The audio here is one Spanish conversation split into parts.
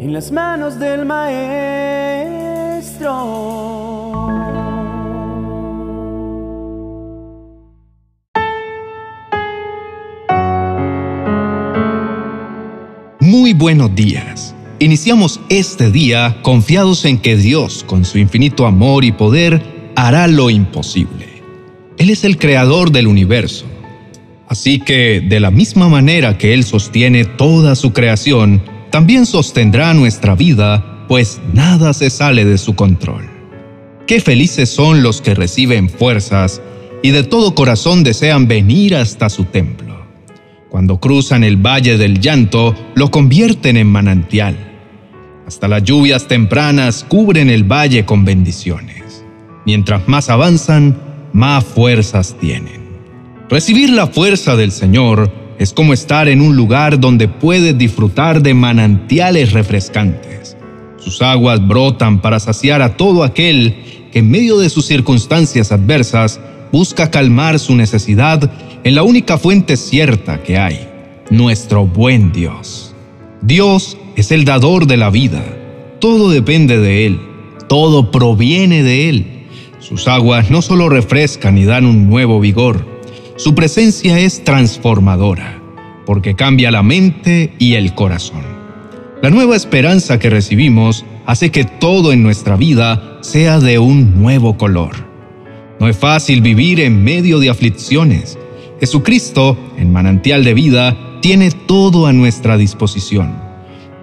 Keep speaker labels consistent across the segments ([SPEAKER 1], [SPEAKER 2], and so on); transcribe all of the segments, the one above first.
[SPEAKER 1] en las manos del Maestro.
[SPEAKER 2] Muy buenos días. Iniciamos este día confiados en que Dios, con su infinito amor y poder, hará lo imposible. Él es el creador del universo. Así que, de la misma manera que Él sostiene toda su creación, también sostendrá nuestra vida, pues nada se sale de su control. Qué felices son los que reciben fuerzas y de todo corazón desean venir hasta su templo. Cuando cruzan el valle del llanto, lo convierten en manantial. Hasta las lluvias tempranas cubren el valle con bendiciones. Mientras más avanzan, más fuerzas tienen. Recibir la fuerza del Señor es como estar en un lugar donde puedes disfrutar de manantiales refrescantes. Sus aguas brotan para saciar a todo aquel que en medio de sus circunstancias adversas busca calmar su necesidad en la única fuente cierta que hay, nuestro buen Dios. Dios es el dador de la vida. Todo depende de Él. Todo proviene de Él. Sus aguas no solo refrescan y dan un nuevo vigor, su presencia es transformadora, porque cambia la mente y el corazón. La nueva esperanza que recibimos hace que todo en nuestra vida sea de un nuevo color. No es fácil vivir en medio de aflicciones. Jesucristo, el manantial de vida, tiene todo a nuestra disposición.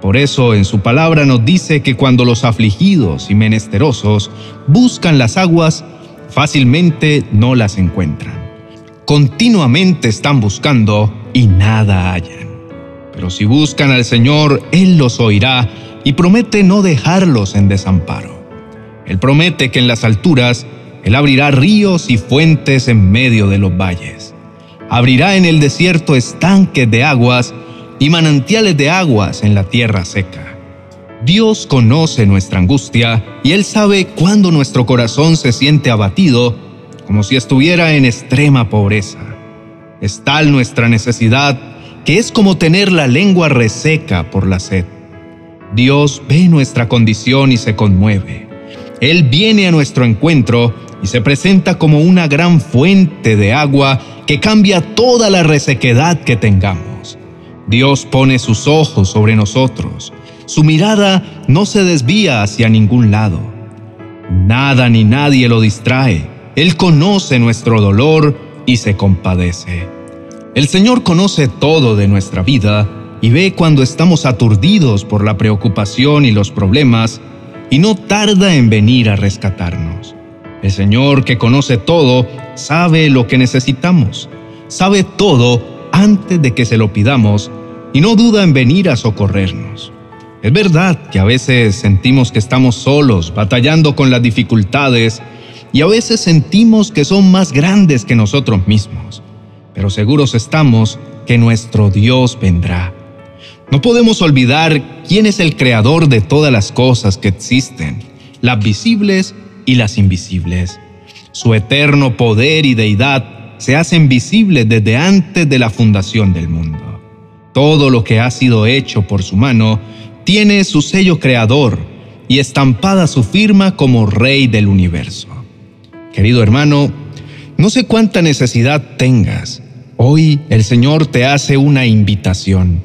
[SPEAKER 2] Por eso en su palabra nos dice que cuando los afligidos y menesterosos buscan las aguas, fácilmente no las encuentran continuamente están buscando y nada hallan. Pero si buscan al Señor, Él los oirá y promete no dejarlos en desamparo. Él promete que en las alturas Él abrirá ríos y fuentes en medio de los valles. Abrirá en el desierto estanques de aguas y manantiales de aguas en la tierra seca. Dios conoce nuestra angustia y Él sabe cuándo nuestro corazón se siente abatido como si estuviera en extrema pobreza. Es tal nuestra necesidad que es como tener la lengua reseca por la sed. Dios ve nuestra condición y se conmueve. Él viene a nuestro encuentro y se presenta como una gran fuente de agua que cambia toda la resequedad que tengamos. Dios pone sus ojos sobre nosotros. Su mirada no se desvía hacia ningún lado. Nada ni nadie lo distrae. Él conoce nuestro dolor y se compadece. El Señor conoce todo de nuestra vida y ve cuando estamos aturdidos por la preocupación y los problemas y no tarda en venir a rescatarnos. El Señor que conoce todo sabe lo que necesitamos, sabe todo antes de que se lo pidamos y no duda en venir a socorrernos. Es verdad que a veces sentimos que estamos solos, batallando con las dificultades y a veces sentimos que son más grandes que nosotros mismos, pero seguros estamos que nuestro Dios vendrá. No podemos olvidar quién es el creador de todas las cosas que existen, las visibles y las invisibles. Su eterno poder y deidad se hacen visibles desde antes de la fundación del mundo. Todo lo que ha sido hecho por su mano tiene su sello creador y estampada su firma como Rey del universo. Querido hermano, no sé cuánta necesidad tengas. Hoy el Señor te hace una invitación.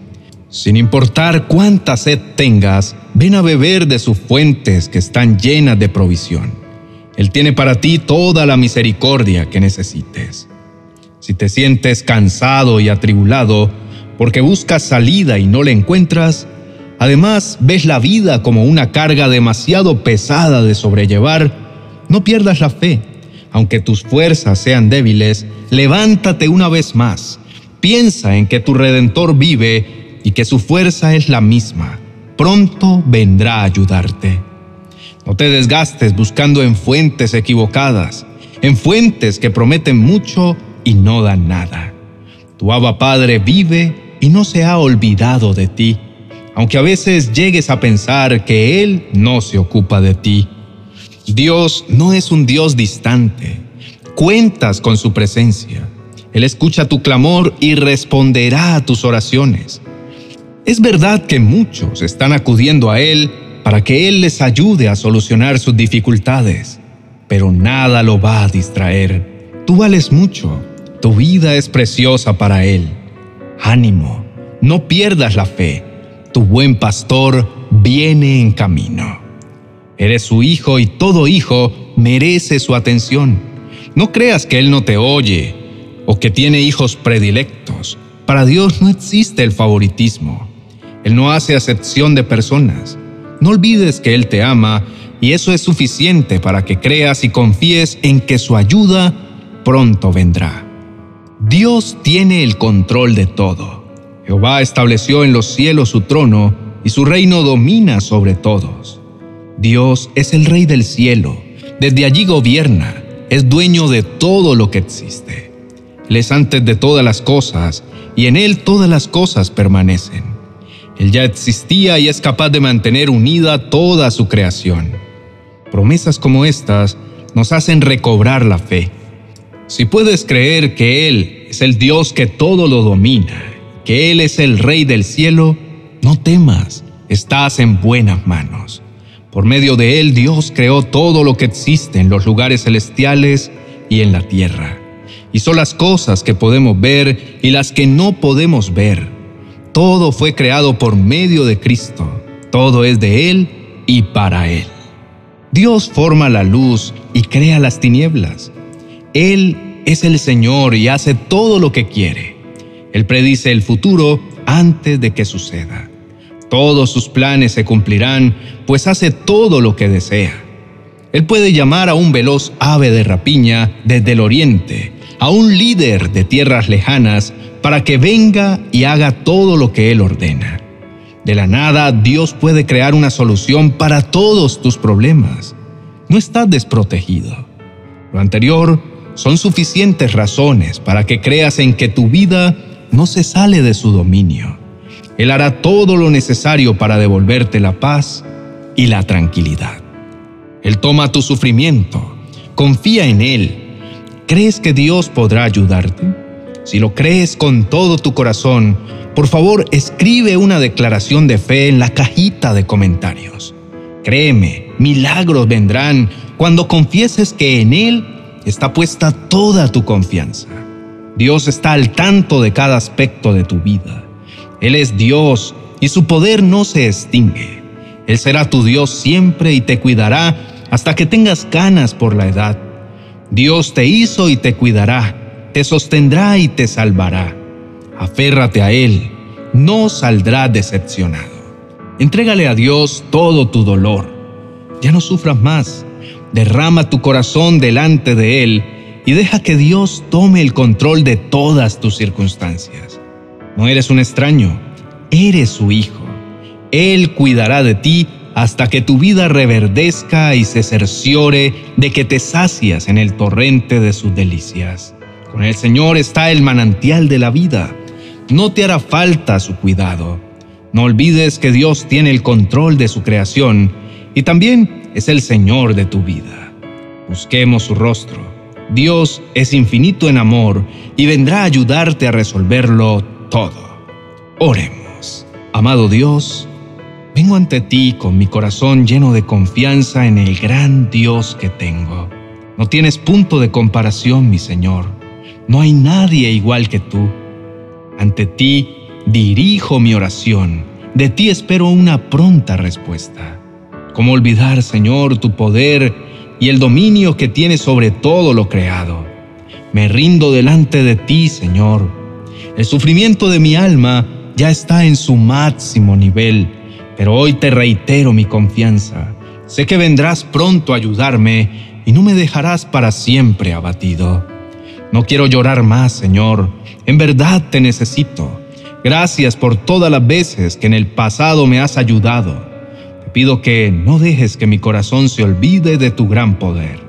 [SPEAKER 2] Sin importar cuánta sed tengas, ven a beber de sus fuentes que están llenas de provisión. Él tiene para ti toda la misericordia que necesites. Si te sientes cansado y atribulado porque buscas salida y no la encuentras, además ves la vida como una carga demasiado pesada de sobrellevar, no pierdas la fe aunque tus fuerzas sean débiles, levántate una vez más. Piensa en que tu Redentor vive y que su fuerza es la misma. Pronto vendrá a ayudarte. No te desgastes buscando en fuentes equivocadas, en fuentes que prometen mucho y no dan nada. Tu Abba Padre vive y no se ha olvidado de ti, aunque a veces llegues a pensar que Él no se ocupa de ti. Dios no es un Dios distante. Cuentas con su presencia. Él escucha tu clamor y responderá a tus oraciones. Es verdad que muchos están acudiendo a Él para que Él les ayude a solucionar sus dificultades, pero nada lo va a distraer. Tú vales mucho, tu vida es preciosa para Él. Ánimo, no pierdas la fe, tu buen pastor viene en camino. Eres su hijo y todo hijo merece su atención. No creas que Él no te oye o que tiene hijos predilectos. Para Dios no existe el favoritismo. Él no hace acepción de personas. No olvides que Él te ama y eso es suficiente para que creas y confíes en que su ayuda pronto vendrá. Dios tiene el control de todo. Jehová estableció en los cielos su trono y su reino domina sobre todos. Dios es el rey del cielo, desde allí gobierna, es dueño de todo lo que existe. Él es antes de todas las cosas y en Él todas las cosas permanecen. Él ya existía y es capaz de mantener unida toda su creación. Promesas como estas nos hacen recobrar la fe. Si puedes creer que Él es el Dios que todo lo domina, que Él es el Rey del cielo, no temas, estás en buenas manos. Por medio de Él Dios creó todo lo que existe en los lugares celestiales y en la tierra. Son las cosas que podemos ver y las que no podemos ver todo fue creado por medio de Cristo. Todo es de Él y para Él. Dios forma la luz y crea las tinieblas. Él es el Señor y hace todo lo que quiere. Él predice el futuro antes de que suceda. Todos sus planes se cumplirán, pues hace todo lo que desea. Él puede llamar a un veloz ave de rapiña desde el oriente, a un líder de tierras lejanas, para que venga y haga todo lo que Él ordena. De la nada, Dios puede crear una solución para todos tus problemas. No estás desprotegido. Lo anterior son suficientes razones para que creas en que tu vida no se sale de su dominio. Él hará todo lo necesario para devolverte la paz y la tranquilidad. Él toma tu sufrimiento, confía en Él. ¿Crees que Dios podrá ayudarte? Si lo crees con todo tu corazón, por favor escribe una declaración de fe en la cajita de comentarios. Créeme, milagros vendrán cuando confieses que en Él está puesta toda tu confianza. Dios está al tanto de cada aspecto de tu vida. Él es Dios y su poder no se extingue. Él será tu Dios siempre y te cuidará hasta que tengas ganas por la edad. Dios te hizo y te cuidará te sostendrá y te salvará. Aférrate a Él, no saldrá decepcionado. Entrégale a Dios todo tu dolor. Ya no sufras más. Derrama tu corazón delante de Él y deja que Dios tome el control de todas tus circunstancias. No eres un extraño, eres su hijo. Él cuidará de ti hasta que tu vida reverdezca y se cerciore de que te sacias en el torrente de sus delicias. Con el Señor está el manantial de la vida. No te hará falta su cuidado. No olvides que Dios tiene el control de su creación y también es el Señor de tu vida. Busquemos su rostro. Dios es infinito en amor y vendrá a ayudarte a resolverlo todo. Oremos. Amado Dios, vengo ante ti con mi corazón lleno de confianza en el gran Dios que tengo. No tienes punto de comparación, mi Señor no hay nadie igual que tú. Ante ti dirijo mi oración. De ti espero una pronta respuesta. ¿Cómo olvidar, Señor, tu poder y el dominio que tienes sobre todo lo creado? Me rindo delante de ti, Señor. El sufrimiento de mi alma ya está en su máximo nivel, pero hoy te reitero mi confianza. Sé que vendrás pronto a ayudarme y no me dejarás para siempre abatido. No quiero llorar más, Señor. En verdad te necesito. Gracias por todas las veces que en el pasado me has ayudado. Te pido que no dejes que mi corazón se olvide de tu gran poder.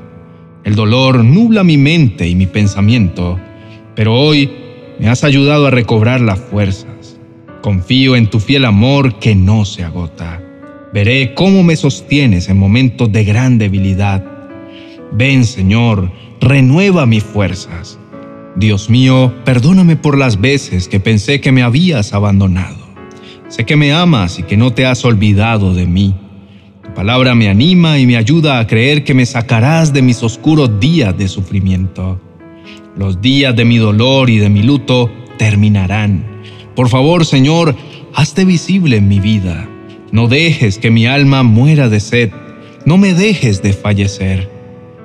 [SPEAKER 2] El dolor nubla mi mente y mi pensamiento, pero hoy me has ayudado a recobrar las fuerzas. Confío en tu fiel amor que no se agota. Veré cómo me sostienes en momentos de gran debilidad. Ven, Señor, renueva mis fuerzas. Dios mío, perdóname por las veces que pensé que me habías abandonado. Sé que me amas y que no te has olvidado de mí. Tu palabra me anima y me ayuda a creer que me sacarás de mis oscuros días de sufrimiento. Los días de mi dolor y de mi luto terminarán. Por favor, Señor, hazte visible en mi vida. No dejes que mi alma muera de sed. No me dejes de fallecer.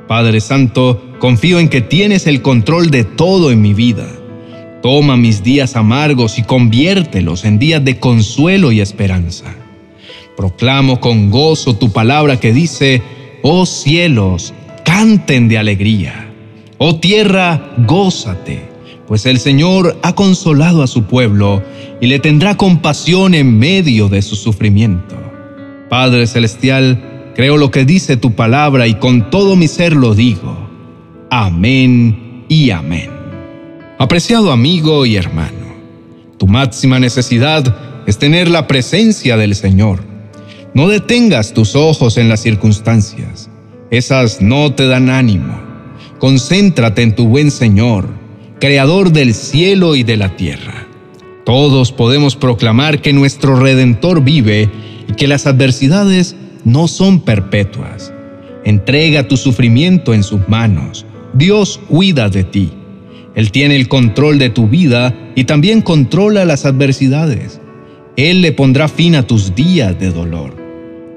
[SPEAKER 2] Padre Santo, confío en que tienes el control de todo en mi vida. Toma mis días amargos y conviértelos en días de consuelo y esperanza. Proclamo con gozo tu palabra que dice, oh cielos, canten de alegría. Oh tierra, gózate, pues el Señor ha consolado a su pueblo y le tendrá compasión en medio de su sufrimiento. Padre Celestial, creo lo que dice tu palabra y con todo mi ser lo digo. Amén y amén. Apreciado amigo y hermano, tu máxima necesidad es tener la presencia del Señor. No detengas tus ojos en las circunstancias. Esas no te dan ánimo. Concéntrate en tu buen Señor, Creador del cielo y de la tierra. Todos podemos proclamar que nuestro Redentor vive y que las adversidades no son perpetuas. Entrega tu sufrimiento en sus manos. Dios cuida de ti. Él tiene el control de tu vida y también controla las adversidades. Él le pondrá fin a tus días de dolor.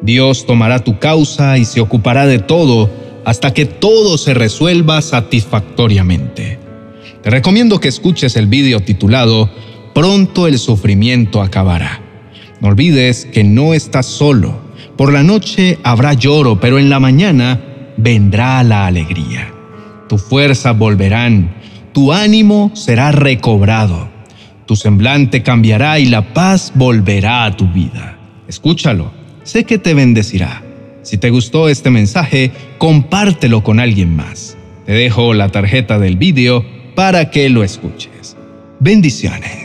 [SPEAKER 2] Dios tomará tu causa y se ocupará de todo hasta que todo se resuelva satisfactoriamente. Te recomiendo que escuches el vídeo titulado Pronto el sufrimiento acabará. No olvides que no estás solo. Por la noche habrá lloro, pero en la mañana vendrá la alegría. Tus fuerzas volverán tu ánimo será recobrado, tu semblante cambiará y la paz volverá a tu vida. Escúchalo, sé que te bendecirá. Si te gustó este mensaje, compártelo con alguien más. Te dejo la tarjeta del vídeo para que lo escuches. Bendiciones.